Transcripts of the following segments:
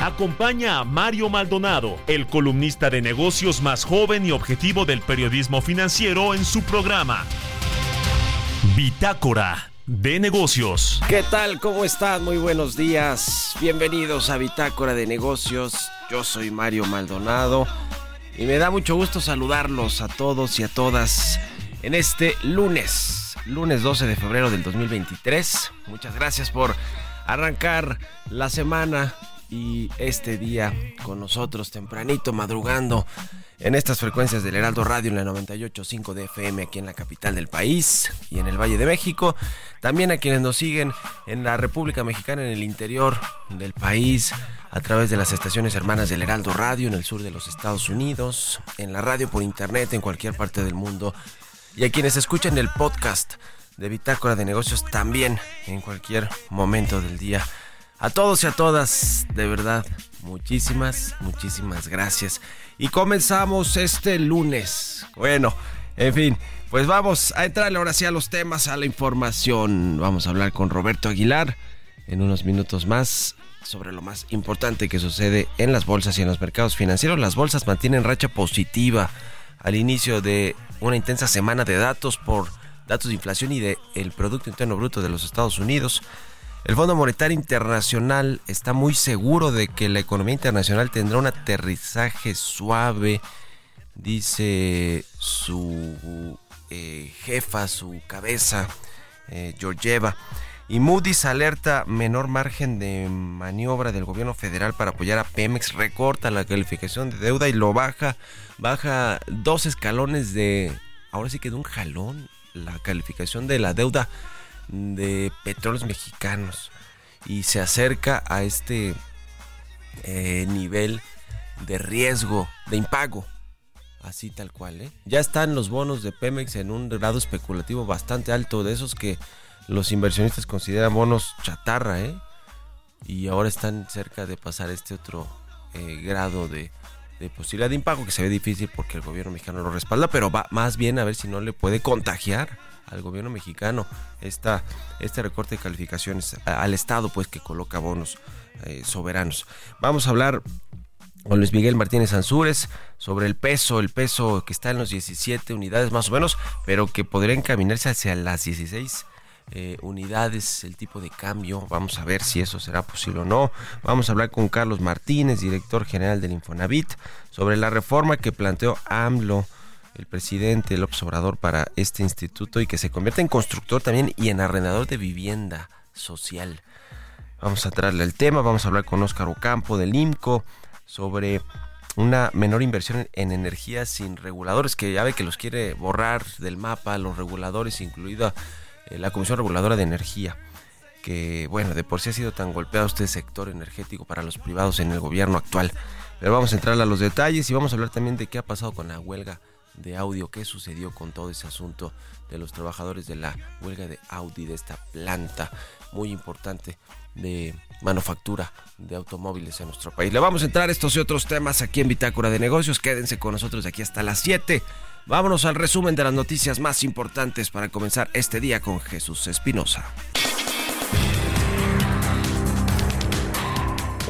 Acompaña a Mario Maldonado, el columnista de negocios más joven y objetivo del periodismo financiero en su programa. Bitácora de negocios. ¿Qué tal? ¿Cómo están? Muy buenos días. Bienvenidos a Bitácora de negocios. Yo soy Mario Maldonado y me da mucho gusto saludarlos a todos y a todas en este lunes, lunes 12 de febrero del 2023. Muchas gracias por arrancar la semana y este día con nosotros tempranito, madrugando en estas frecuencias del Heraldo Radio en la 98.5 de FM aquí en la capital del país y en el Valle de México. También a quienes nos siguen en la República Mexicana, en el interior del país, a través de las estaciones hermanas del Heraldo Radio en el sur de los Estados Unidos, en la radio por internet en cualquier parte del mundo y a quienes escuchan el podcast de Bitácora de Negocios también en cualquier momento del día. A todos y a todas, de verdad, muchísimas, muchísimas gracias. Y comenzamos este lunes. Bueno, en fin, pues vamos a entrarle ahora sí a los temas, a la información. Vamos a hablar con Roberto Aguilar en unos minutos más sobre lo más importante que sucede en las bolsas y en los mercados financieros. Las bolsas mantienen racha positiva al inicio de una intensa semana de datos por datos de inflación y de el Producto Interno Bruto de los Estados Unidos. El Fondo Monetario Internacional está muy seguro de que la economía internacional tendrá un aterrizaje suave, dice su eh, jefa, su cabeza, eh, Georgieva. Y Moody's alerta menor margen de maniobra del gobierno federal para apoyar a Pemex, recorta la calificación de deuda y lo baja, baja dos escalones de, ahora sí que de un jalón, la calificación de la deuda de petróleos mexicanos y se acerca a este eh, nivel de riesgo, de impago. Así tal cual, ¿eh? Ya están los bonos de Pemex en un grado especulativo bastante alto, de esos que los inversionistas consideran bonos chatarra, ¿eh? Y ahora están cerca de pasar este otro eh, grado de, de, posibilidad de impago que se ve difícil porque el gobierno mexicano lo respalda, pero va más bien a ver si no le puede contagiar al gobierno mexicano esta, este recorte de calificaciones al Estado, pues que coloca bonos eh, soberanos. Vamos a hablar con Luis Miguel Martínez Ansúrez sobre el peso, el peso que está en los 17 unidades más o menos, pero que podría encaminarse hacia las 16 eh, unidades, el tipo de cambio. Vamos a ver si eso será posible o no. Vamos a hablar con Carlos Martínez, director general del Infonavit, sobre la reforma que planteó AMLO el presidente López Obrador para este instituto y que se convierte en constructor también y en arrendador de vivienda social. Vamos a traerle el tema, vamos a hablar con Óscar Ocampo del IMCO sobre una menor inversión en energías sin reguladores, que ya ve que los quiere borrar del mapa, los reguladores, incluida eh, la Comisión Reguladora de Energía, que bueno, de por sí ha sido tan golpeado este sector energético para los privados en el gobierno actual. Pero vamos a entrar a los detalles y vamos a hablar también de qué ha pasado con la huelga de audio, qué sucedió con todo ese asunto de los trabajadores de la huelga de Audi, de esta planta muy importante de manufactura de automóviles en nuestro país. Le vamos a entrar a estos y otros temas aquí en Bitácora de Negocios. Quédense con nosotros de aquí hasta las 7. Vámonos al resumen de las noticias más importantes para comenzar este día con Jesús Espinosa.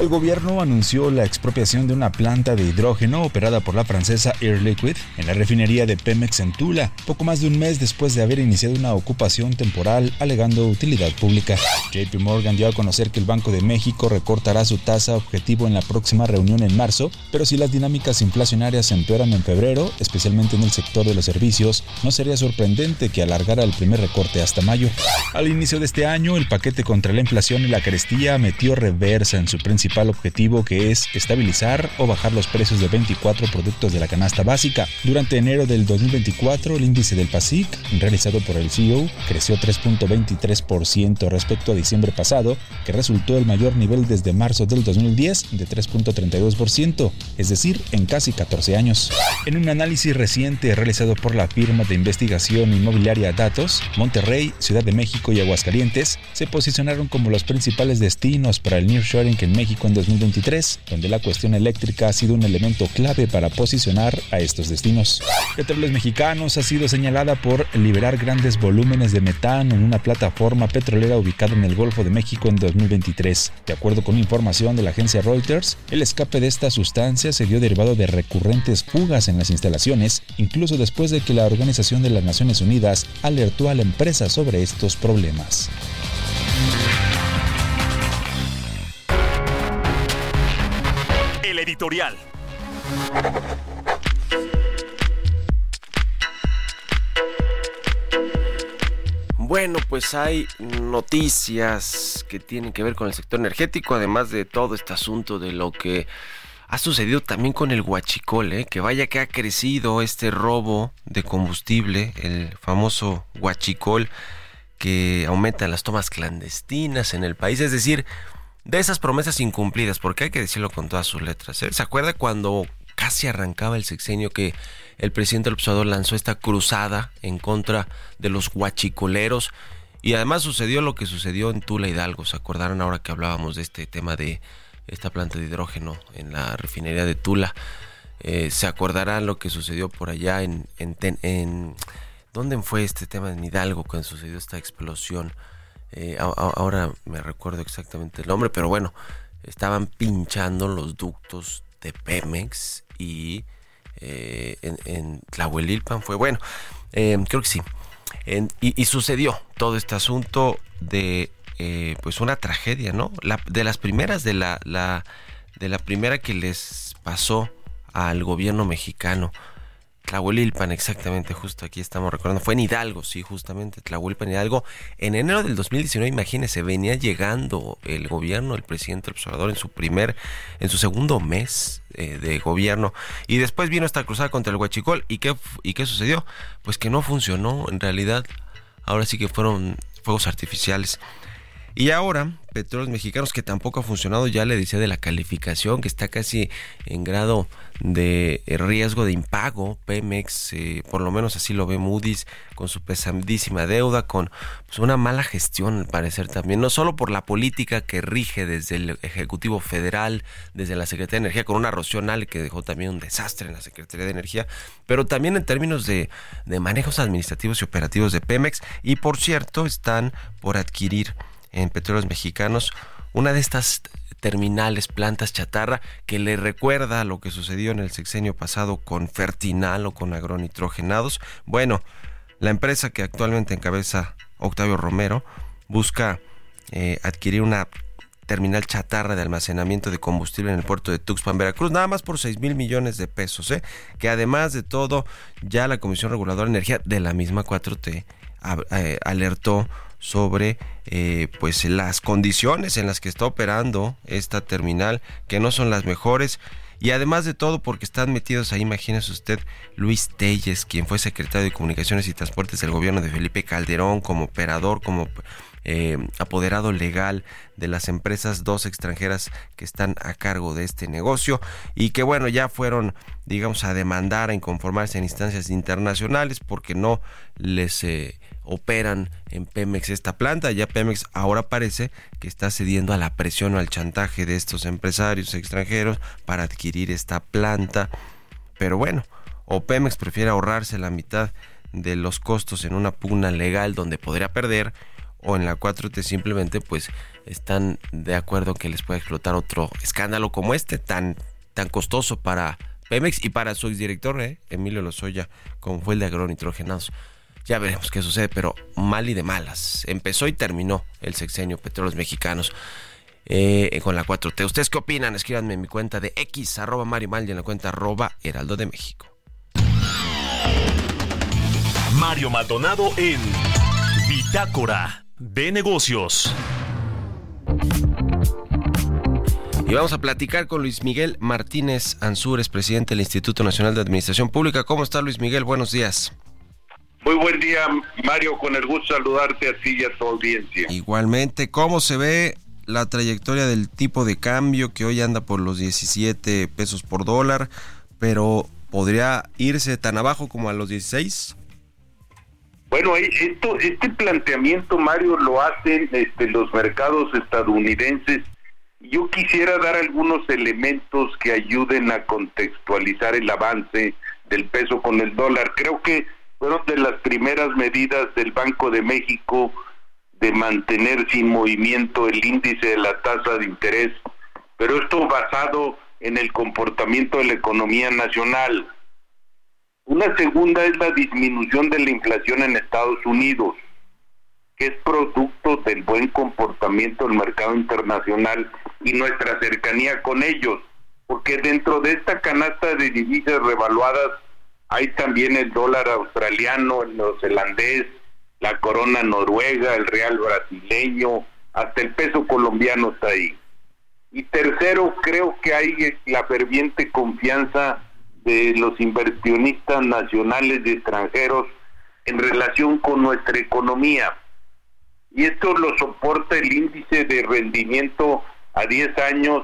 El gobierno anunció la expropiación de una planta de hidrógeno operada por la francesa Air Liquid en la refinería de Pemex en Tula, poco más de un mes después de haber iniciado una ocupación temporal alegando utilidad pública. JP Morgan dio a conocer que el Banco de México recortará su tasa objetivo en la próxima reunión en marzo, pero si las dinámicas inflacionarias se empeoran en febrero, especialmente en el sector de los servicios, no sería sorprendente que alargara el primer recorte hasta mayo. Al inicio de este año, el paquete contra la inflación y la carestía metió reversa en su principal principal objetivo que es estabilizar o bajar los precios de 24 productos de la canasta básica. Durante enero del 2024, el índice del PASIC, realizado por el CEO, creció 3.23% respecto a diciembre pasado, que resultó el mayor nivel desde marzo del 2010 de 3.32%, es decir, en casi 14 años. En un análisis reciente realizado por la firma de investigación inmobiliaria Datos, Monterrey, Ciudad de México y Aguascalientes se posicionaron como los principales destinos para el nearshoring en México en 2023, donde la cuestión eléctrica ha sido un elemento clave para posicionar a estos destinos. Petróleos Mexicanos ha sido señalada por liberar grandes volúmenes de metano en una plataforma petrolera ubicada en el Golfo de México en 2023. De acuerdo con información de la agencia Reuters, el escape de esta sustancia se dio derivado de recurrentes fugas en las instalaciones, incluso después de que la Organización de las Naciones Unidas alertó a la empresa sobre estos problemas. Bueno, pues hay noticias que tienen que ver con el sector energético, además de todo este asunto de lo que ha sucedido también con el huachicol, ¿eh? que vaya que ha crecido este robo de combustible, el famoso huachicol que aumenta las tomas clandestinas en el país, es decir, de esas promesas incumplidas, porque hay que decirlo con todas sus letras. ¿eh? ¿Se acuerda cuando casi arrancaba el sexenio que el presidente del observador lanzó esta cruzada en contra de los huachicoleros? Y además sucedió lo que sucedió en Tula Hidalgo. ¿Se acordaron ahora que hablábamos de este tema de esta planta de hidrógeno en la refinería de Tula? Eh, se acordarán lo que sucedió por allá en, en, en, ¿Dónde fue este tema en Hidalgo cuando sucedió esta explosión? Eh, ahora me recuerdo exactamente el nombre, pero bueno, estaban pinchando los ductos de Pemex y eh, en, en, Tlahuelilpan fue bueno, eh, creo que sí. En, y, y, sucedió todo este asunto de eh, pues una tragedia, ¿no? La, de las primeras de la, la de la primera que les pasó al gobierno mexicano Tlahuelilpan, exactamente, justo aquí estamos recordando. Fue en Hidalgo, sí, justamente, Tlahuelilpan, Hidalgo. En enero del 2019, imagínese, venía llegando el gobierno, el presidente observador en su primer, en su segundo mes eh, de gobierno. Y después vino esta cruzada contra el Huachicol. ¿Y qué, ¿Y qué sucedió? Pues que no funcionó, en realidad. Ahora sí que fueron fuegos artificiales. Y ahora, Petróleos Mexicanos, que tampoco ha funcionado, ya le decía de la calificación, que está casi en grado de riesgo de impago. Pemex, eh, por lo menos así lo ve Moody's, con su pesadísima deuda, con pues, una mala gestión, al parecer también, no solo por la política que rige desde el Ejecutivo Federal, desde la Secretaría de Energía, con una rocional que dejó también un desastre en la Secretaría de Energía, pero también en términos de, de manejos administrativos y operativos de Pemex. Y por cierto, están por adquirir en Petróleos Mexicanos, una de estas terminales, plantas chatarra, que le recuerda lo que sucedió en el sexenio pasado con Fertinal o con agronitrogenados. Bueno, la empresa que actualmente encabeza Octavio Romero busca eh, adquirir una terminal chatarra de almacenamiento de combustible en el puerto de Tuxpan, Veracruz, nada más por 6 mil millones de pesos, ¿eh? que además de todo, ya la Comisión Reguladora de Energía de la misma 4T eh, alertó sobre eh, pues las condiciones en las que está operando esta terminal que no son las mejores. Y además de todo porque están metidos ahí imagínese usted Luis Telles quien fue secretario de Comunicaciones y Transportes del gobierno de Felipe Calderón como operador como eh, apoderado legal de las empresas dos extranjeras que están a cargo de este negocio y que bueno ya fueron digamos a demandar a inconformarse en instancias internacionales porque no les eh, operan en Pemex esta planta. Ya Pemex ahora parece que está cediendo a la presión o al chantaje de estos empresarios extranjeros para adquirir esta planta. Pero bueno, o Pemex prefiere ahorrarse la mitad de los costos en una pugna legal donde podría perder o en la 4T simplemente pues están de acuerdo que les puede explotar otro escándalo como este tan tan costoso para Pemex y para su exdirector ¿eh? Emilio Lozoya como fue el de agronitrogenados. Ya veremos qué sucede, pero mal y de malas. Empezó y terminó el sexenio Petróleos Mexicanos eh, con la 4T. ¿Ustedes qué opinan? Escríbanme en mi cuenta de X, arroba Mario Mal y en la cuenta arroba Heraldo de México. Mario Maldonado en Bitácora de Negocios. Y vamos a platicar con Luis Miguel Martínez Ansúrez, presidente del Instituto Nacional de Administración Pública. ¿Cómo está Luis Miguel? Buenos días. Muy buen día, Mario, con el gusto de saludarte a ti y a tu audiencia. Igualmente, ¿cómo se ve la trayectoria del tipo de cambio que hoy anda por los 17 pesos por dólar, pero podría irse tan abajo como a los 16? Bueno, eh, esto, este planteamiento, Mario, lo hacen este, los mercados estadounidenses. Yo quisiera dar algunos elementos que ayuden a contextualizar el avance del peso con el dólar. Creo que fueron de las primeras medidas del Banco de México de mantener sin movimiento el índice de la tasa de interés, pero esto basado en el comportamiento de la economía nacional. Una segunda es la disminución de la inflación en Estados Unidos, que es producto del buen comportamiento del mercado internacional y nuestra cercanía con ellos, porque dentro de esta canasta de divisas revaluadas hay también el dólar australiano, el neozelandés, la corona noruega, el real brasileño, hasta el peso colombiano está ahí. Y tercero, creo que hay la ferviente confianza de los inversionistas nacionales y extranjeros en relación con nuestra economía. Y esto lo soporta el índice de rendimiento a 10 años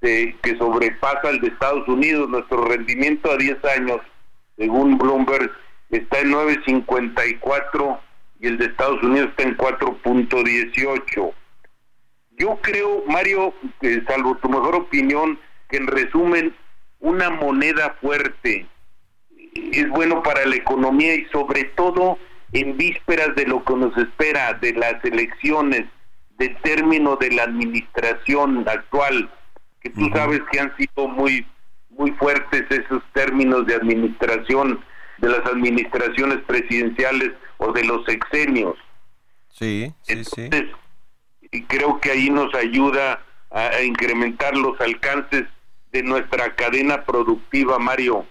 de, que sobrepasa el de Estados Unidos. Nuestro rendimiento a 10 años según Bloomberg, está en 9.54 y el de Estados Unidos está en 4.18. Yo creo, Mario, salvo tu mejor opinión, que en resumen, una moneda fuerte es bueno para la economía y sobre todo en vísperas de lo que nos espera, de las elecciones, de término de la administración actual, que tú sabes que han sido muy muy fuertes esos términos de administración de las administraciones presidenciales o de los sexenios. Sí, sí, sí. Y creo que ahí nos ayuda a, incrementar los alcances de nuestra cadena productiva, Mario.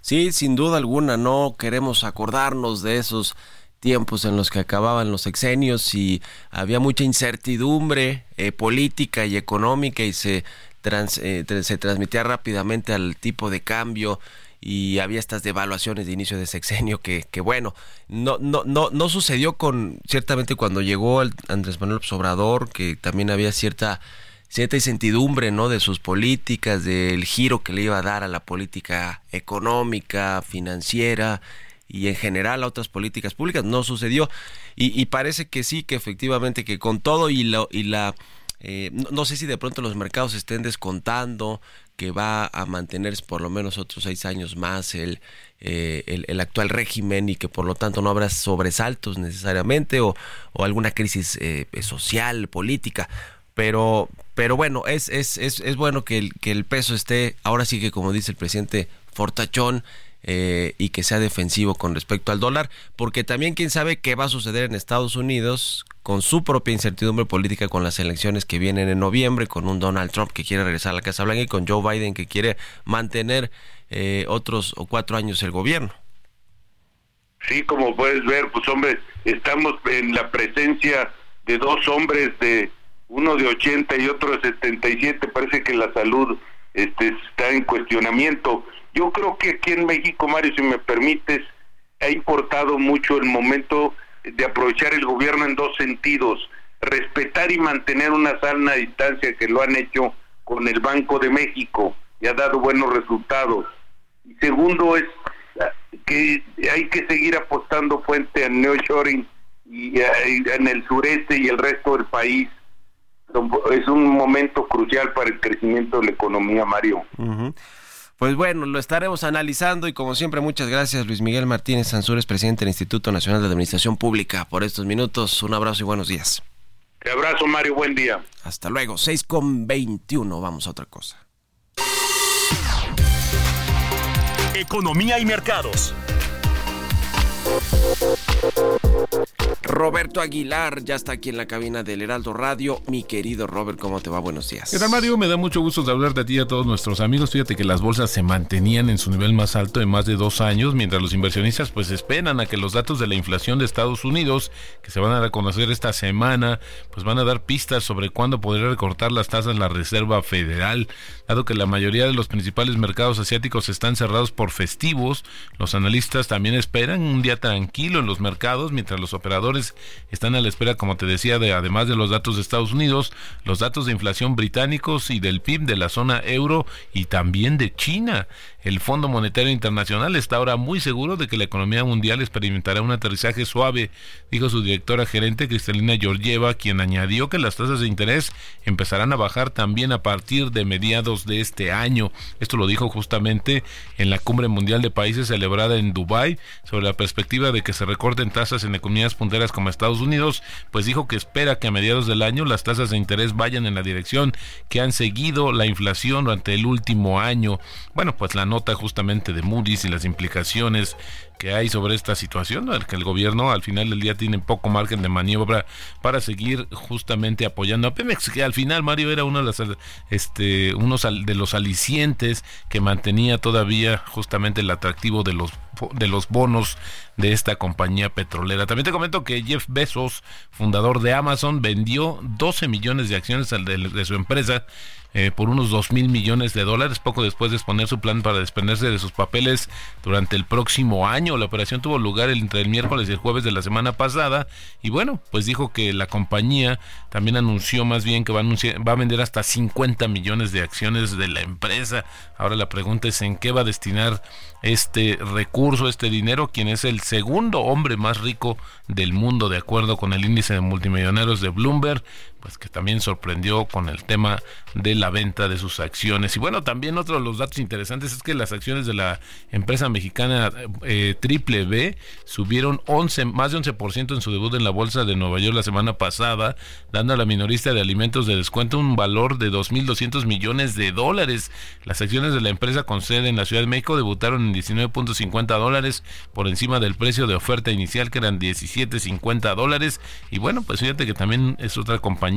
Sí, sin duda alguna, no queremos acordarnos de esos tiempos en los que acababan los sexenios y había mucha incertidumbre eh, política y económica y se eh, se transmitía rápidamente al tipo de cambio y había estas devaluaciones de inicio de sexenio que, que bueno, no, no, no, no sucedió con, ciertamente cuando llegó Andrés Manuel Obrador, que también había cierta cierta incertidumbre ¿no? de sus políticas, del giro que le iba a dar a la política económica, financiera y en general a otras políticas públicas. No sucedió. Y, y parece que sí, que efectivamente que con todo y, lo, y la eh, no, sé si de pronto los mercados estén descontando que va a mantenerse por lo menos otros seis años más el, eh, el, actual régimen y que por lo tanto no habrá sobresaltos necesariamente o, alguna crisis eh, social, política. Pero, pero bueno, es, es, es, es bueno que el, que el peso esté, ahora sí que como dice el presidente Fortachón, eh, y que sea defensivo con respecto al dólar, porque también quién sabe qué va a suceder en Estados Unidos con su propia incertidumbre política con las elecciones que vienen en noviembre, con un Donald Trump que quiere regresar a la Casa Blanca y con Joe Biden que quiere mantener eh, otros o cuatro años el gobierno. Sí, como puedes ver, pues hombre, estamos en la presencia de dos hombres de uno de 80 y otro de 77, parece que la salud este, está en cuestionamiento. Yo creo que aquí en México, Mario, si me permites, ha importado mucho el momento de aprovechar el gobierno en dos sentidos, respetar y mantener una sana distancia que lo han hecho con el Banco de México y ha dado buenos resultados. Y segundo es que hay que seguir apostando fuente al neoshoring y, en el sureste y el resto del país. Es un momento crucial para el crecimiento de la economía, Mario. Pues bueno, lo estaremos analizando y como siempre muchas gracias Luis Miguel Martínez Sansures, presidente del Instituto Nacional de Administración Pública, por estos minutos. Un abrazo y buenos días. Te abrazo Mario, buen día. Hasta luego, 6 con 21, vamos a otra cosa. Economía y mercados. Roberto Aguilar ya está aquí en la cabina del Heraldo Radio. Mi querido Robert, ¿cómo te va? Buenos días. ¿Qué Mario? Me da mucho gusto hablar de ti y a todos nuestros amigos. Fíjate que las bolsas se mantenían en su nivel más alto en más de dos años, mientras los inversionistas pues esperan a que los datos de la inflación de Estados Unidos, que se van a dar a conocer esta semana, pues van a dar pistas sobre cuándo podrá recortar las tasas la Reserva Federal. Dado que la mayoría de los principales mercados asiáticos están cerrados por festivos, los analistas también esperan un día tranquilo en los mercados, mientras los operadores están a la espera, como te decía, de además de los datos de Estados Unidos, los datos de inflación británicos y del PIB de la zona euro y también de China. El Fondo Monetario Internacional está ahora muy seguro de que la economía mundial experimentará un aterrizaje suave, dijo su directora gerente Cristalina Georgieva, quien añadió que las tasas de interés empezarán a bajar también a partir de mediados de este año. Esto lo dijo justamente en la Cumbre Mundial de Países celebrada en Dubái sobre la perspectiva de que se recorten tasas en economías punteras como Estados Unidos, pues dijo que espera que a mediados del año las tasas de interés vayan en la dirección que han seguido la inflación durante el último año. Bueno, pues la nota justamente de Moody's y las implicaciones que hay sobre esta situación, que el gobierno al final del día tiene poco margen de maniobra para seguir justamente apoyando. A Pemex, que al final Mario era uno de los, este, unos de los alicientes que mantenía todavía justamente el atractivo de los de los bonos de esta compañía petrolera. También te comento que Jeff Bezos, fundador de Amazon, vendió 12 millones de acciones de su empresa eh, por unos 2 mil millones de dólares, poco después de exponer su plan para desprenderse de sus papeles durante el próximo año. La operación tuvo lugar entre el miércoles y el jueves de la semana pasada y bueno, pues dijo que la compañía también anunció más bien que va a, anunciar, va a vender hasta 50 millones de acciones de la empresa. Ahora la pregunta es en qué va a destinar este recurso, este dinero, quien es el segundo hombre más rico del mundo de acuerdo con el índice de multimillonarios de Bloomberg pues que también sorprendió con el tema de la venta de sus acciones. Y bueno, también otro de los datos interesantes es que las acciones de la empresa mexicana eh, Triple B subieron 11, más de 11% en su debut en la bolsa de Nueva York la semana pasada, dando a la minorista de alimentos de descuento un valor de 2.200 millones de dólares. Las acciones de la empresa con sede en la Ciudad de México debutaron en 19.50 dólares por encima del precio de oferta inicial que eran 17.50 dólares. Y bueno, pues fíjate que también es otra compañía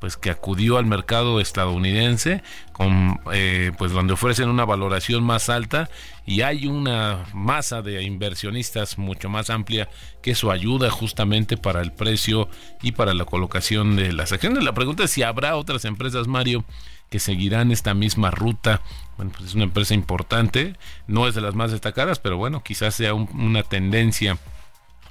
pues que acudió al mercado estadounidense con eh, pues donde ofrecen una valoración más alta y hay una masa de inversionistas mucho más amplia que eso ayuda justamente para el precio y para la colocación de las acciones. La pregunta es si habrá otras empresas, Mario, que seguirán esta misma ruta. Bueno, pues es una empresa importante, no es de las más destacadas, pero bueno, quizás sea una tendencia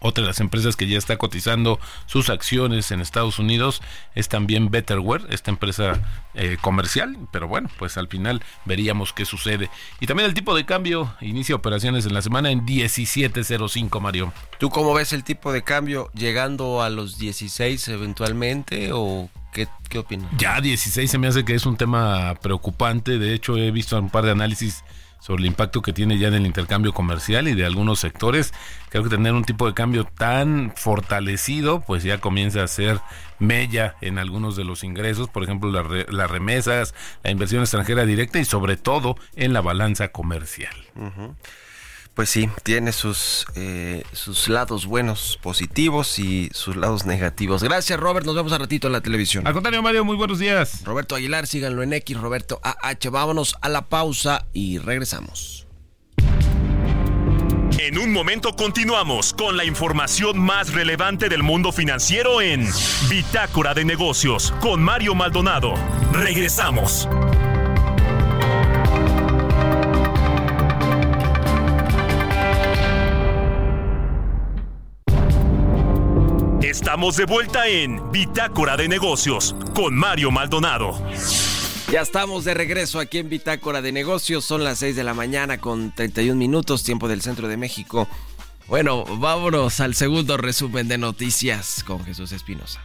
otra de las empresas que ya está cotizando sus acciones en Estados Unidos es también Betterware, esta empresa eh, comercial, pero bueno, pues al final veríamos qué sucede. Y también el tipo de cambio inicia operaciones en la semana en 17.05, Mario. ¿Tú cómo ves el tipo de cambio llegando a los 16 eventualmente o qué, qué opinas? Ya 16 se me hace que es un tema preocupante, de hecho he visto un par de análisis sobre el impacto que tiene ya en el intercambio comercial y de algunos sectores. Creo que tener un tipo de cambio tan fortalecido, pues ya comienza a ser mella en algunos de los ingresos, por ejemplo, las remesas, la inversión extranjera directa y sobre todo en la balanza comercial pues sí, tiene sus, eh, sus lados buenos, positivos y sus lados negativos. Gracias, Robert. Nos vemos a ratito en la televisión. Al contrario, Mario, muy buenos días. Roberto Aguilar, síganlo en X, Roberto AH. Vámonos a la pausa y regresamos. En un momento continuamos con la información más relevante del mundo financiero en Bitácora de Negocios con Mario Maldonado. Regresamos. Estamos de vuelta en Bitácora de Negocios con Mario Maldonado. Ya estamos de regreso aquí en Bitácora de Negocios. Son las 6 de la mañana con 31 minutos, tiempo del centro de México. Bueno, vámonos al segundo resumen de noticias con Jesús Espinosa.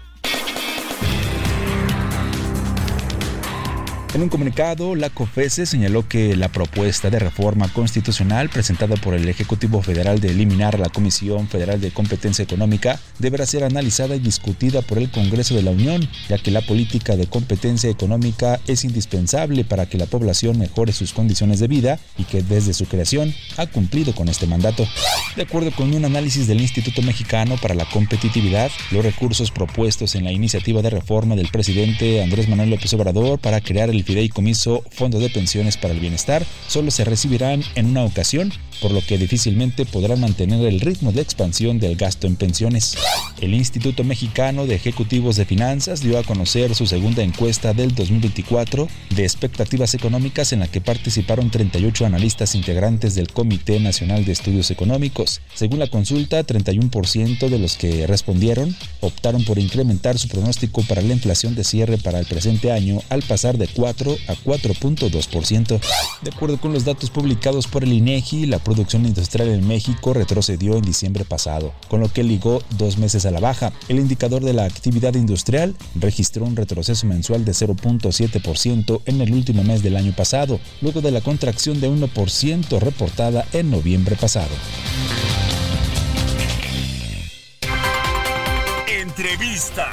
En un comunicado, la COFESE señaló que la propuesta de reforma constitucional presentada por el Ejecutivo Federal de eliminar la Comisión Federal de Competencia Económica deberá ser analizada y discutida por el Congreso de la Unión, ya que la política de competencia económica es indispensable para que la población mejore sus condiciones de vida y que desde su creación ha cumplido con este mandato. De acuerdo con un análisis del Instituto Mexicano para la Competitividad, los recursos propuestos en la iniciativa de reforma del presidente Andrés Manuel López Obrador para crear el fideicomiso Fondo de Pensiones para el Bienestar. Solo se recibirán en una ocasión, por lo que difícilmente podrán mantener el ritmo de expansión del gasto en pensiones. El Instituto Mexicano de Ejecutivos de Finanzas dio a conocer su segunda encuesta del 2024 de expectativas económicas en la que participaron 38 analistas integrantes del Comité Nacional de Estudios Económicos. Según la consulta, 31% de los que respondieron optaron por incrementar su pronóstico para la inflación de cierre para el presente año al pasar de 4 a 4.2%. De acuerdo con los datos publicados por el INEGI, la producción industrial en México retrocedió en diciembre pasado, con lo que ligó dos meses a la baja. El indicador de la actividad industrial registró un retroceso mensual de 0.7% en el último mes del año pasado, luego de la contracción de 1% reportada en noviembre pasado. Entrevista.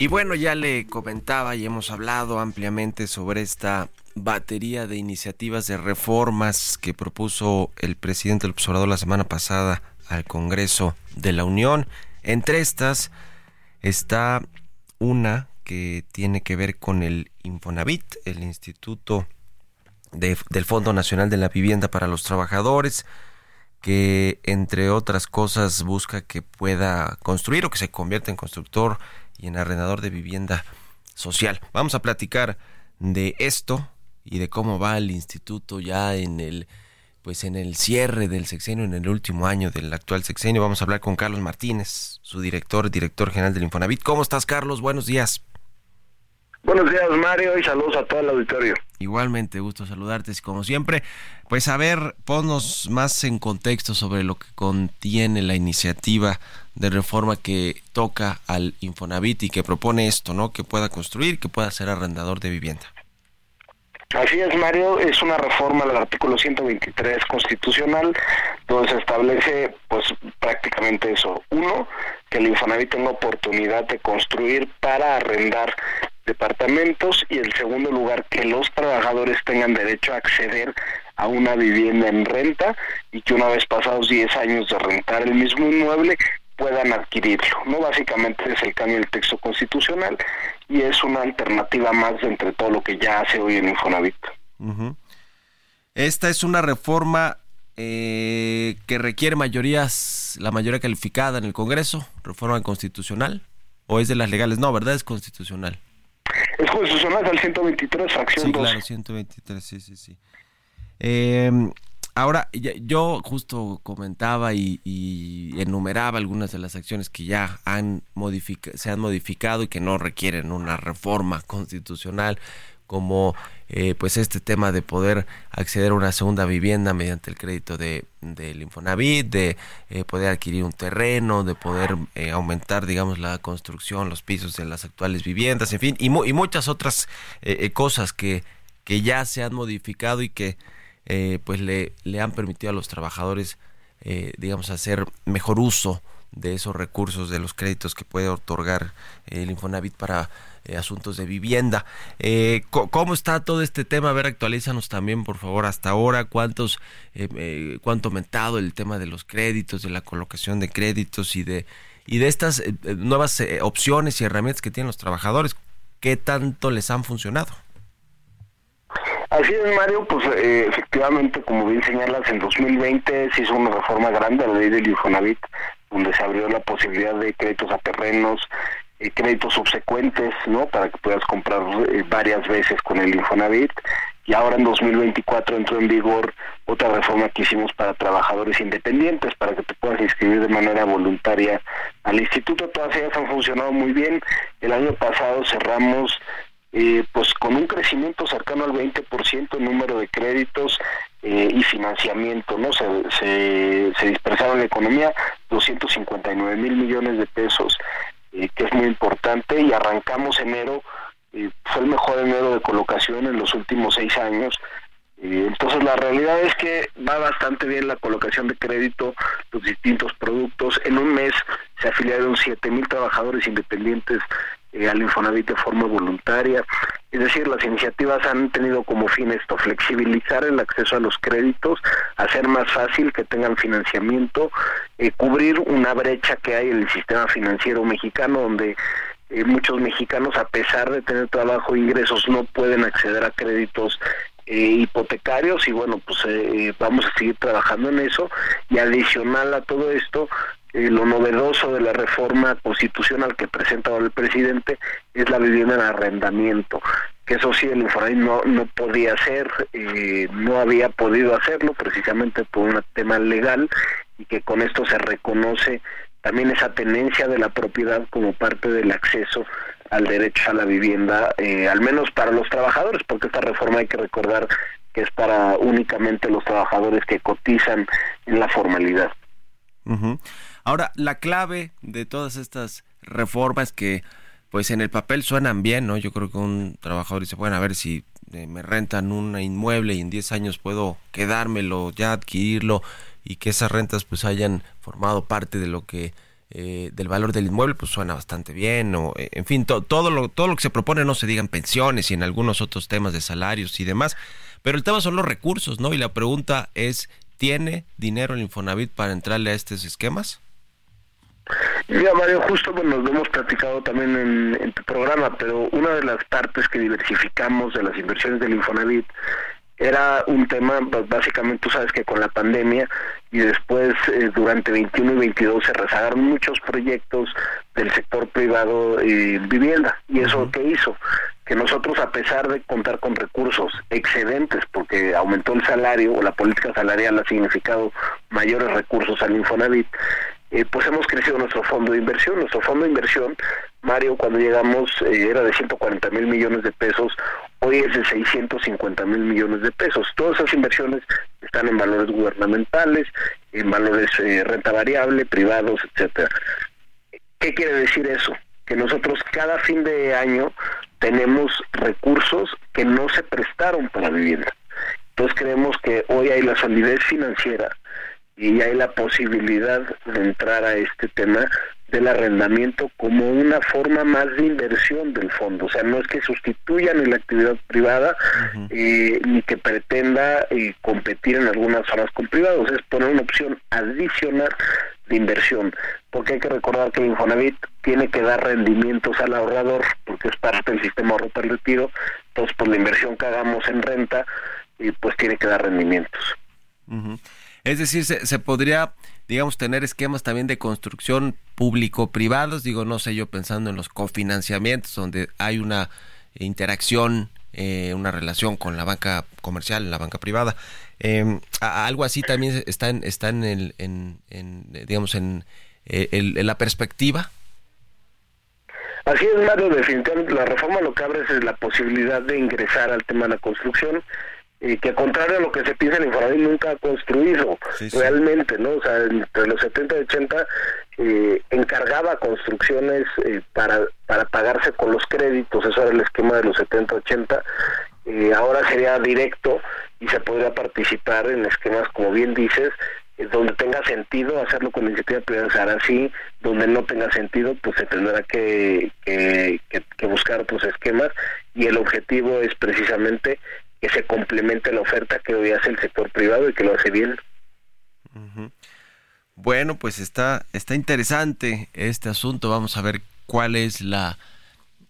Y bueno, ya le comentaba y hemos hablado ampliamente sobre esta batería de iniciativas de reformas que propuso el presidente del observador la semana pasada al Congreso de la Unión. Entre estas está una que tiene que ver con el Infonavit, el Instituto de- del Fondo Nacional de la Vivienda para los Trabajadores, que entre otras cosas busca que pueda construir o que se convierta en constructor y en arrendador de vivienda social. Vamos a platicar de esto y de cómo va el instituto ya en el pues en el cierre del sexenio, en el último año del actual sexenio. Vamos a hablar con Carlos Martínez, su director, director general del Infonavit. ¿Cómo estás, Carlos? Buenos días. Buenos días, Mario, y saludos a todo el auditorio. Igualmente, gusto saludarte, como siempre. Pues a ver, ponnos más en contexto sobre lo que contiene la iniciativa de reforma que toca al Infonavit y que propone esto, ¿no? Que pueda construir, que pueda ser arrendador de vivienda. Así es, Mario, es una reforma del artículo 123 constitucional donde se establece pues prácticamente eso. Uno, que el Infonavit tenga oportunidad de construir para arrendar departamentos y en segundo lugar que los trabajadores tengan derecho a acceder a una vivienda en renta y que una vez pasados 10 años de rentar el mismo inmueble puedan adquirirlo. No básicamente es el cambio del texto constitucional y es una alternativa más entre todo lo que ya hace hoy el Infonavit. Esta es una reforma eh, que requiere mayorías, la mayoría calificada en el Congreso, reforma constitucional, o es de las legales, no, ¿verdad? Es constitucional. Es constitucional al 123, fracción Sí, 2. claro, 123, sí, sí, sí. Eh, ahora, yo justo comentaba y, y enumeraba algunas de las acciones que ya han se han modificado y que no requieren una reforma constitucional, como eh, pues este tema de poder acceder a una segunda vivienda mediante el crédito de del Infonavit, de eh, poder adquirir un terreno, de poder eh, aumentar, digamos, la construcción, los pisos de las actuales viviendas, en fin, y, y muchas otras eh, eh, cosas que, que ya se han modificado y que eh, pues le, le han permitido a los trabajadores, eh, digamos, hacer mejor uso de esos recursos, de los créditos que puede otorgar el Infonavit para eh, asuntos de vivienda. Eh, ¿Cómo está todo este tema? A ver, actualízanos también, por favor, hasta ahora, cuántos, eh, eh, cuánto ha aumentado el tema de los créditos, de la colocación de créditos y de y de estas eh, eh, nuevas opciones y herramientas que tienen los trabajadores, ¿qué tanto les han funcionado? Así es, Mario, pues efectivamente, como bien señalas, en 2020 se hizo una reforma grande a la ley del Infonavit, donde se abrió la posibilidad de créditos a terrenos, eh, créditos subsecuentes, ¿no? Para que puedas comprar eh, varias veces con el Infonavit. Y ahora en 2024 entró en vigor otra reforma que hicimos para trabajadores independientes, para que te puedas inscribir de manera voluntaria al instituto. Todas ellas han funcionado muy bien. El año pasado cerramos eh, pues con un crecimiento cercano al 20% en número de créditos y financiamiento, ¿no? Se, se, dispersaron la economía 259 mil millones de pesos eh, que es muy importante, y arrancamos enero, eh, fue el mejor enero de colocación en los últimos seis años. Eh, entonces la realidad es que va bastante bien la colocación de crédito, los distintos productos. En un mes se afiliaron siete mil trabajadores independientes eh, al Infonavit de forma voluntaria. Es decir, las iniciativas han tenido como fin esto, flexibilizar el acceso a los créditos, hacer más fácil que tengan financiamiento, eh, cubrir una brecha que hay en el sistema financiero mexicano donde eh, muchos mexicanos, a pesar de tener trabajo e ingresos, no pueden acceder a créditos hipotecarios y bueno, pues vamos a seguir trabajando en eso y adicional a todo esto, eh, lo novedoso de la reforma constitucional que presenta el presidente es la vivienda en arrendamiento, que eso sí el Infonavit no, no podía hacer, eh, no había podido hacerlo precisamente por un tema legal y que con esto se reconoce también esa tenencia de la propiedad como parte del acceso al derecho a la vivienda, eh, al menos para los trabajadores, porque esta reforma hay que recordar que es para únicamente los trabajadores que cotizan en la formalidad. Ahora, la clave de todas estas reformas que pues en el papel suenan bien, ¿no? Yo creo que un trabajador dice, bueno, a ver si eh, me rentan un inmueble y en 10 años puedo quedármelo, ya adquirirlo y que esas rentas pues hayan formado parte de lo que eh, del valor del inmueble pues suena bastante bien o eh, en fin todo lo todo lo que se propone no se digan pensiones y en algunos otros temas de salarios y demás pero el tema son los recursos no y la pregunta es tiene dinero el Infonavit para entrarle a estos esquemas Mira, Mario, justo bueno, nos lo hemos platicado también en, tu programa, pero una de las partes que diversificamos de las inversiones del Infonavit era un tema, pues, básicamente tú sabes que con la pandemia y después eh, durante 21 y 22 se rezagaron muchos proyectos del sector privado en vivienda. ¿Y eso qué hizo? Que nosotros, a pesar de contar con recursos excedentes, porque aumentó el salario o la política salarial ha significado mayores recursos al Infonavit, eh, pues hemos crecido nuestro fondo de inversión. Nuestro fondo de inversión, Mario, cuando llegamos eh, era de 140 mil millones de pesos, hoy es de 650 mil millones de pesos. Todas esas inversiones están en valores gubernamentales, en valores eh, renta variable, privados, etcétera. ¿Qué quiere decir eso? Que nosotros cada fin de año tenemos recursos que no se prestaron para vivienda. Entonces creemos que hoy hay la solidez financiera y hay la posibilidad de entrar a este tema del arrendamiento como una forma más de inversión del fondo. O sea, no es que sustituyan la actividad privada eh, ni que pretenda eh, competir en algunas zonas con privados, es poner una opción adicional de inversión, porque hay que recordar que el Infonavit tiene que dar rendimientos al ahorrador, porque es parte del sistema ahorro para retiro, entonces por la inversión que hagamos en renta, eh, pues tiene que dar rendimientos. Es decir, se, podría, digamos, tener esquemas también de construcción público-privados, digo, no sé, yo pensando en los cofinanciamientos, donde hay una interacción, eh, una relación con la banca comercial, la banca privada. Em, algo así también está en, está en, el, en, digamos, en, eh, en la perspectiva Así es, Mario, definitivamente la reforma lo que abre es la posibilidad de ingresar al tema de la construcción y que contrario a lo que se piensa el Infonavit nunca ha construido realmente, ¿no? O sea, entre los 70 y 80 eh, encargaba construcciones eh, para, para pagarse con los créditos, eso era el esquema de los 70, 80, eh, ahora sería directo y se podría participar en esquemas, como bien dices, donde tenga sentido hacerlo con iniciativa privada, así, donde no tenga sentido, pues se tendrá que, que, que buscar otros esquemas y el objetivo es precisamente que se complemente la oferta que hoy hace el sector privado y que lo hace bien. Bueno, pues está, está interesante este asunto. Vamos a ver cuál es la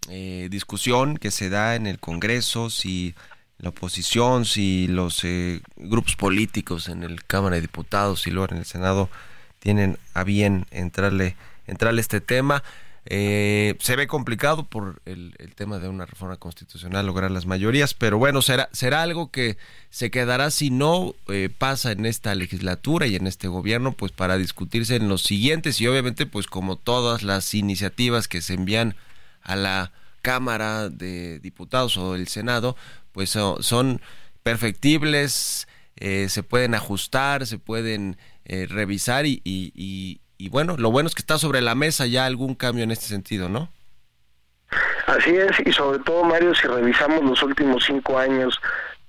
eh, discusión que se da en el Congreso, si la oposición, si los eh, grupos políticos en el Cámara de Diputados y luego en el Senado tienen a bien entrarle, entrarle este tema. Eh, se ve complicado por el, tema de una reforma constitucional lograr las mayorías, pero bueno, será, será algo que se quedará si no eh, pasa en esta legislatura y en este gobierno, pues para discutirse en los siguientes. Y obviamente pues como todas las iniciativas que se envían a la Cámara de Diputados o el Senado, pues son, perfectibles, eh, se pueden ajustar, se pueden revisar y, y bueno, lo bueno es que está sobre la mesa ya algún cambio en este sentido, ¿no? Así es, y sobre todo, Mario, si revisamos los últimos cinco años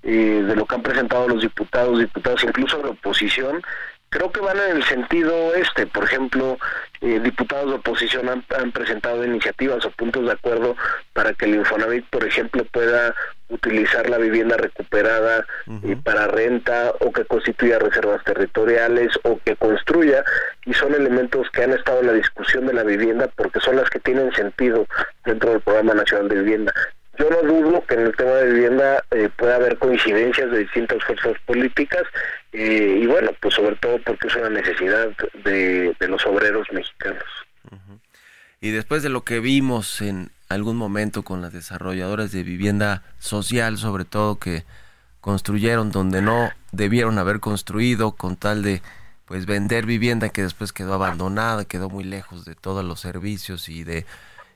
eh, de lo que han presentado los diputados, diputados, incluso de oposición, creo que van en el sentido este. Por ejemplo, eh, diputados de oposición han, presentado iniciativas o puntos de acuerdo para que el Infonavit, por ejemplo, pueda utilizar la vivienda recuperada eh, para renta o que constituya reservas territoriales o que construya y son elementos que han estado en la discusión de la vivienda porque son las que tienen sentido dentro del Programa Nacional de Vivienda. Yo no dudo que en el tema de vivienda eh, pueda haber coincidencias de distintas fuerzas políticas eh, y bueno, pues sobre todo porque es una necesidad de, los obreros mexicanos. Y después de lo que vimos en algún momento con las desarrolladoras de vivienda social, sobre todo que construyeron donde no debieron haber construido con tal de pues vender vivienda que después quedó abandonada, quedó muy lejos de todos los servicios y de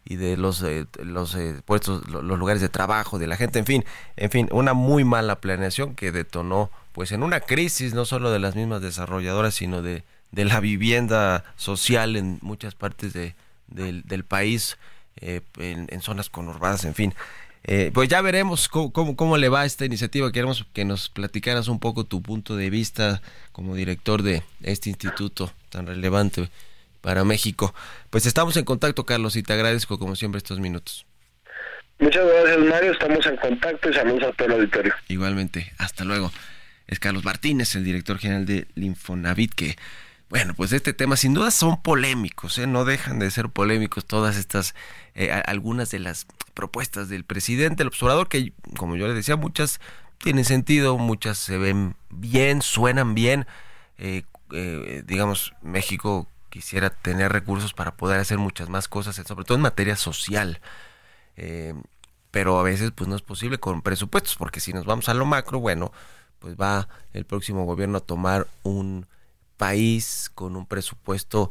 y de los eh, los eh, puestos los lugares de trabajo de la gente. En fin en fin una muy mala planeación que detonó pues en una crisis no solo de las mismas desarrolladoras sino de, de la vivienda social en muchas partes de, del, país eh, en, zonas conurbadas en fin pues ya veremos cómo, cómo, cómo, le va a esta iniciativa. Queremos que nos platicaras un poco tu punto de vista como director de este instituto tan relevante para México. Pues estamos en contacto, Carlos, y te agradezco como siempre estos minutos. Muchas gracias, Mario. Estamos en contacto y saludos a todo el auditorio. Igualmente, hasta luego. Es Carlos Martínez, el director general de Linfonavit, que, bueno, pues este tema sin duda son polémicos, ¿eh? no dejan de ser polémicos todas estas, eh, algunas de las propuestas del presidente, el observador, que, como yo le decía, muchas tienen sentido, muchas se ven bien, suenan bien. Eh, eh digamos, México quisiera tener recursos para poder hacer muchas más cosas, sobre todo en materia social. Pero a veces pues no es posible con presupuestos, porque si nos vamos a lo macro, bueno, pues va el próximo gobierno a tomar un país con un presupuesto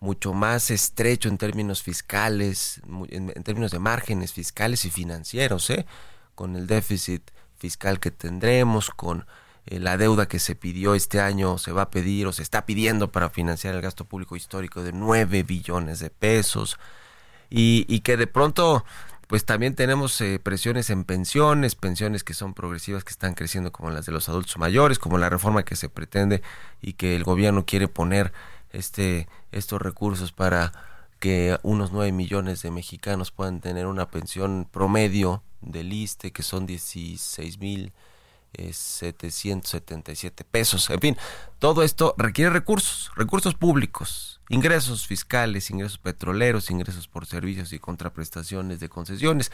mucho más estrecho en términos fiscales, en, términos de márgenes fiscales y financieros, ¿eh? con el déficit fiscal que tendremos, con eh, la deuda que se pidió este año se va a pedir o se está pidiendo para financiar el gasto público histórico de 9 billones de pesos y, que de pronto pues también tenemos eh, presiones en pensiones, pensiones que son progresivas, que están creciendo como las de los adultos mayores, como la reforma que se pretende y que el gobierno quiere poner este estos recursos para que unos 9 millones de mexicanos puedan tener una pensión promedio del ISTE, que son 16 mil 777 pesos. En fin, todo esto requiere recursos, recursos públicos, ingresos fiscales, ingresos petroleros, ingresos por servicios y contraprestaciones de concesiones.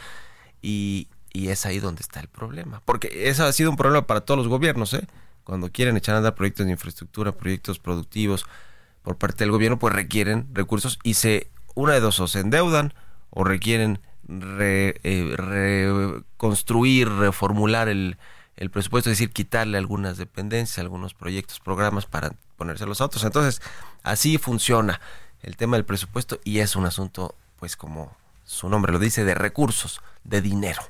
Y, y es ahí donde está el problema. Porque eso ha sido un problema para todos los gobiernos, ¿eh? Cuando quieren echar a andar proyectos de infraestructura, proyectos productivos por parte del gobierno, pues requieren recursos y se, una de dos, o se endeudan o requieren eh, reconstruir, reformular el, el presupuesto, es decir, quitarle algunas dependencias, algunos proyectos, programas para ponerse a otros. Entonces, así funciona el tema del presupuesto y es un asunto, pues como su nombre lo dice, de recursos, de dinero.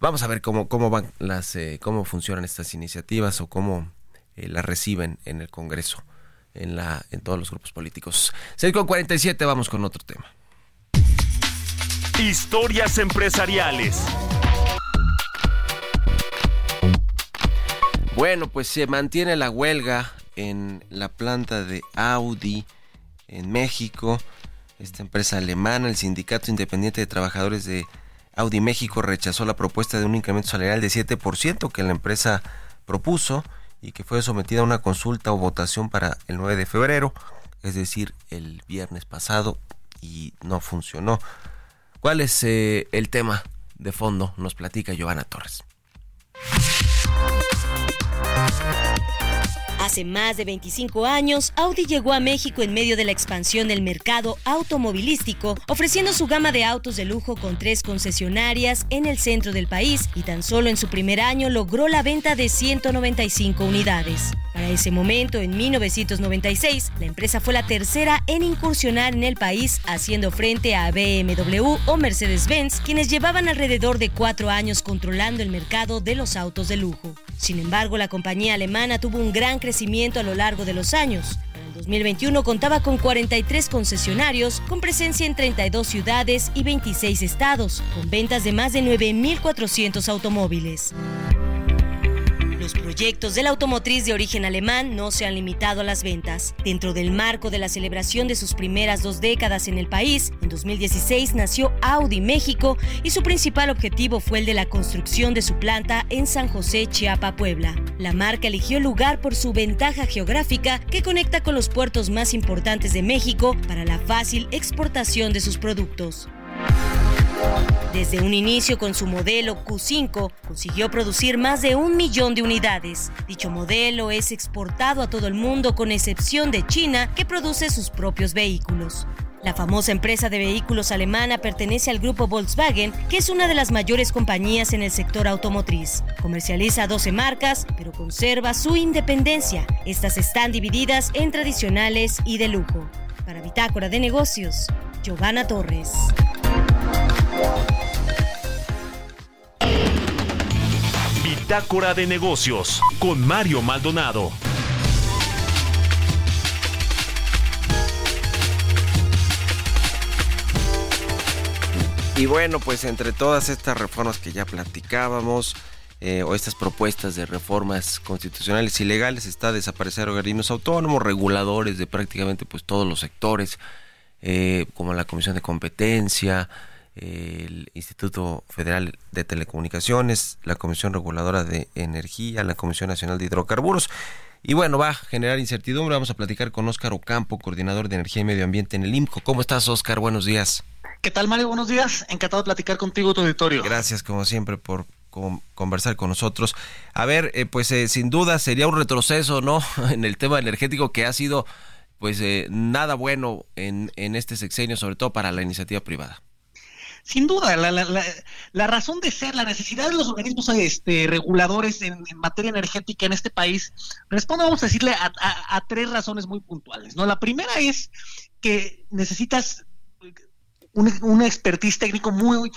Vamos a ver cómo, cómo van las, eh, cómo funcionan estas iniciativas o cómo eh, las reciben en el Congreso, en la, en todos los grupos políticos. 6 con 47, vamos con otro tema. Historias empresariales. Bueno, pues se mantiene la huelga en la planta de Audi en México. Esta empresa alemana, el Sindicato Independiente de Trabajadores de Audi México, rechazó la propuesta de un incremento salarial de 7% que la empresa propuso y que fue sometida a una consulta o votación para el 9 de febrero, es decir, el viernes pasado, y no funcionó. ¿Cuál es eh, el tema de fondo? Nos platica Giovanna Torres. Thank you. Hace más de 25 años, Audi llegó a México en medio de la expansión del mercado automovilístico, ofreciendo su gama de autos de lujo con tres concesionarias en el centro del país y tan solo en su primer año logró la venta de 195 unidades. Para ese momento, en 1996, la empresa fue la tercera en incursionar en el país, haciendo frente a BMW o Mercedes-Benz, quienes llevaban alrededor de cuatro años controlando el mercado de los autos de lujo. Sin embargo, la compañía alemana tuvo un gran crecimiento a lo largo de los años. En el 2021 contaba con 43 concesionarios, con presencia en 32 ciudades y 26 estados, con ventas de más de 9.400 automóviles. Los proyectos de la automotriz de origen alemán no se han limitado a las ventas. Dentro del marco de la celebración de sus primeras dos décadas en el país, en 2016 nació Audi México y su principal objetivo fue el de la construcción de su planta en San José, Chiapa, Puebla. La marca eligió el lugar por su ventaja geográfica que conecta con los puertos más importantes de México para la fácil exportación de sus productos. Desde un inicio con su modelo Q5, consiguió producir más de un millón de unidades. Dicho modelo es exportado a todo el mundo con excepción de China, que produce sus propios vehículos. La famosa empresa de vehículos alemana pertenece al grupo Volkswagen, que es una de las mayores compañías en el sector automotriz. Comercializa 12 marcas, pero conserva su independencia. Estas están divididas en tradicionales y de lujo. Para Bitácora de Negocios, Giovanna Torres. Bitácora de negocios con Mario Maldonado. Y bueno, pues entre todas estas reformas que ya platicábamos, eh, o estas propuestas de reformas constitucionales y legales, está desaparecer organismos autónomos, reguladores de prácticamente pues todos los sectores, eh, como la Comisión de Competencia, el Instituto Federal de Telecomunicaciones, la Comisión Reguladora de Energía, la Comisión Nacional de Hidrocarburos. Y bueno, va a generar incertidumbre. Vamos a platicar con Óscar Ocampo, coordinador de Energía y Medio Ambiente en el IMCO. ¿Cómo estás, Óscar? Buenos días. ¿Qué tal, Mario? Buenos días. Encantado de platicar contigo, tu auditorio. Gracias, como siempre, por conversar con nosotros. A ver, eh, pues eh, sin duda sería un retroceso, ¿no? en el tema energético que ha sido, pues, eh, nada bueno en, en este sexenio, sobre todo para la iniciativa privada. Sin duda, la, la, la, razón de ser, la necesidad de los organismos este, reguladores en, materia energética en este país responde, vamos a decirle, a, a, tres razones muy puntuales. ¿no? La primera es que necesitas un expertise técnico muy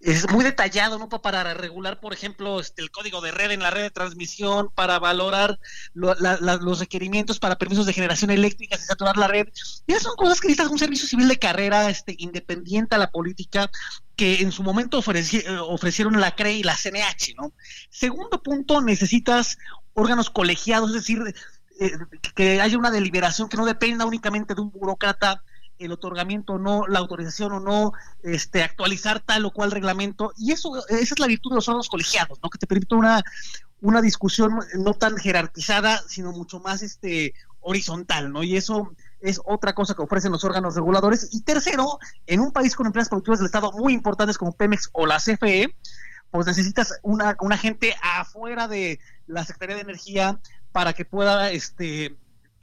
es muy detallado, ¿no? Para regular, por ejemplo, este, el código de red en la red de transmisión, para valorar los requerimientos para permisos de generación eléctrica, sin saturar la red. Y esas son cosas que necesitas un servicio civil de carrera este, independiente a la política que en su momento ofrecieron la CRE y la CNH, ¿no? Segundo punto, necesitas órganos colegiados, es decir, eh, que haya una deliberación que no dependa únicamente de un burócrata el otorgamiento o no, la autorización o no, este, actualizar tal o cual reglamento. Y eso, esa es la virtud de los órganos colegiados, ¿no? Que te permite una, una discusión no tan jerarquizada, sino mucho más este, horizontal, ¿no? Y eso es otra cosa que ofrecen los órganos reguladores. Y tercero, en un país con empresas productivas del Estado muy importantes como Pemex o la CFE, pues necesitas una, una gente afuera de la Secretaría de Energía para que pueda este,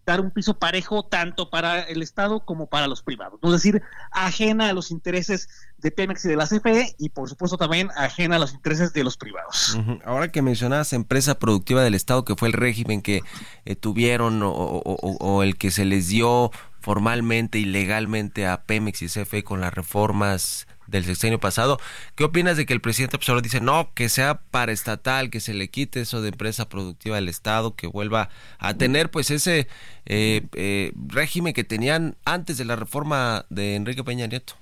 dar un piso parejo tanto para el Estado como para los privados. Es decir, ajena a los intereses de Pemex y de la CFE y por supuesto también ajena a los intereses de los privados. Ahora que mencionabas empresa productiva del Estado, que fue el régimen que eh, tuvieron o, o, el que se les dio formalmente y legalmente a Pemex y CFE con las reformas del sexenio pasado. ¿Qué opinas de que el presidente pues, dice no, que sea para estatal, que se le quite eso de empresa productiva del Estado, que vuelva a tener pues ese eh, eh, régimen que tenían antes de la reforma de Enrique Peña Nieto?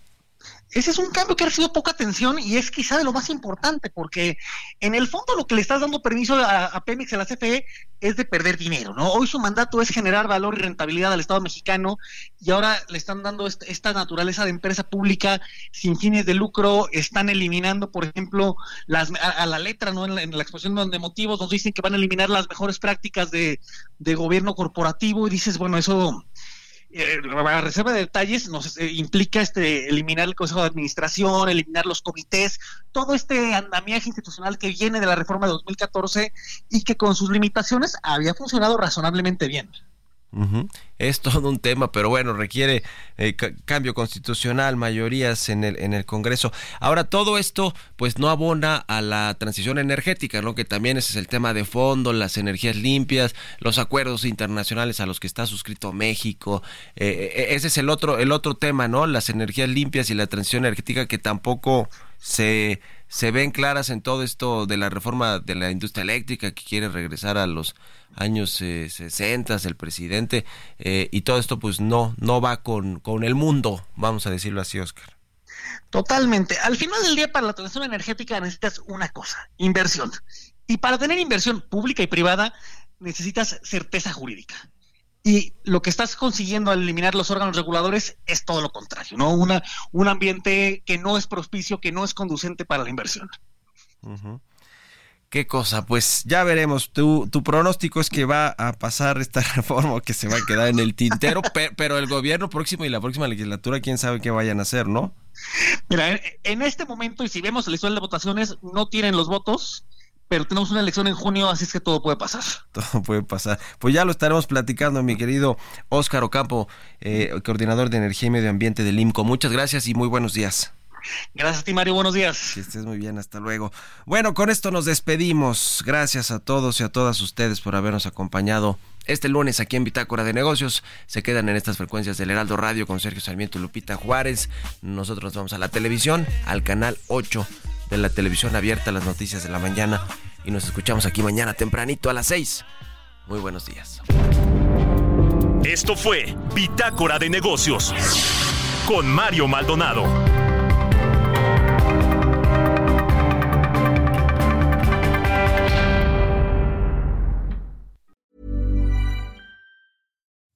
Ese es un cambio que ha recibido poca atención y es quizá de lo más importante, porque en el fondo lo que le estás dando permiso a, Pemex, a la CFE, es de perder dinero, ¿no? Hoy su mandato es generar valor y rentabilidad al Estado mexicano y ahora le están dando esta, naturaleza de empresa pública sin fines de lucro, están eliminando, por ejemplo, las, a, la letra, ¿no? En la, exposición de motivos nos dicen que van a eliminar las mejores prácticas de gobierno corporativo y dices, bueno, eso eh, la reserva de detalles nos eh, implica este eliminar el Consejo de Administración, eliminar los comités, todo este andamiaje institucional que viene de la reforma de 2014 y que con sus limitaciones había funcionado razonablemente bien. Es todo un tema, pero bueno, requiere eh, cambio constitucional, mayorías en el, en el Congreso. Ahora, todo esto pues no abona a la transición energética, ¿no? que también ese es el tema de fondo, las energías limpias, los acuerdos internacionales a los que está suscrito México. Eh, eh, ese es el otro, el otro tema, ¿no? Las energías limpias y la transición energética que tampoco se, se ven claras en todo esto de la reforma de la industria eléctrica que quiere regresar a los años eh, 60 el presidente eh, y todo esto pues no no va con, con el mundo vamos a decirlo así Oscar. Totalmente. Al final del día para la transición energética necesitas una cosa inversión. Y para tener inversión pública y privada necesitas certeza jurídica y lo que estás consiguiendo al eliminar los órganos reguladores es todo lo contrario, ¿no? Una, un ambiente que no es propicio, que no es conducente para la inversión. Qué cosa, pues ya veremos. Tu, tu pronóstico es que va a pasar esta reforma que se va a quedar en el tintero, pero el gobierno próximo y la próxima legislatura, quién sabe qué vayan a hacer, ¿no? Mira, en este momento, y si vemos el historial de votaciones, no tienen los votos pero tenemos una elección en junio, así es que todo puede pasar. Todo puede pasar. Pues ya lo estaremos platicando, mi querido Óscar Ocampo, eh, coordinador de Energía y Medio Ambiente del IMCO. Muchas gracias y muy buenos días. Gracias a ti, Mario. Buenos días. Que estés muy bien. Hasta luego. Bueno, con esto nos despedimos. Gracias a todos y a todas ustedes por habernos acompañado este lunes aquí en Bitácora de Negocios. Se quedan en estas frecuencias del Heraldo Radio con Sergio Sarmiento y Lupita Juárez. Nosotros vamos a la televisión, al canal 8 de la televisión abierta, las noticias de la mañana. Y nos escuchamos aquí mañana tempranito a las 6. Muy buenos días. Esto fue Bitácora de Negocios con Mario Maldonado.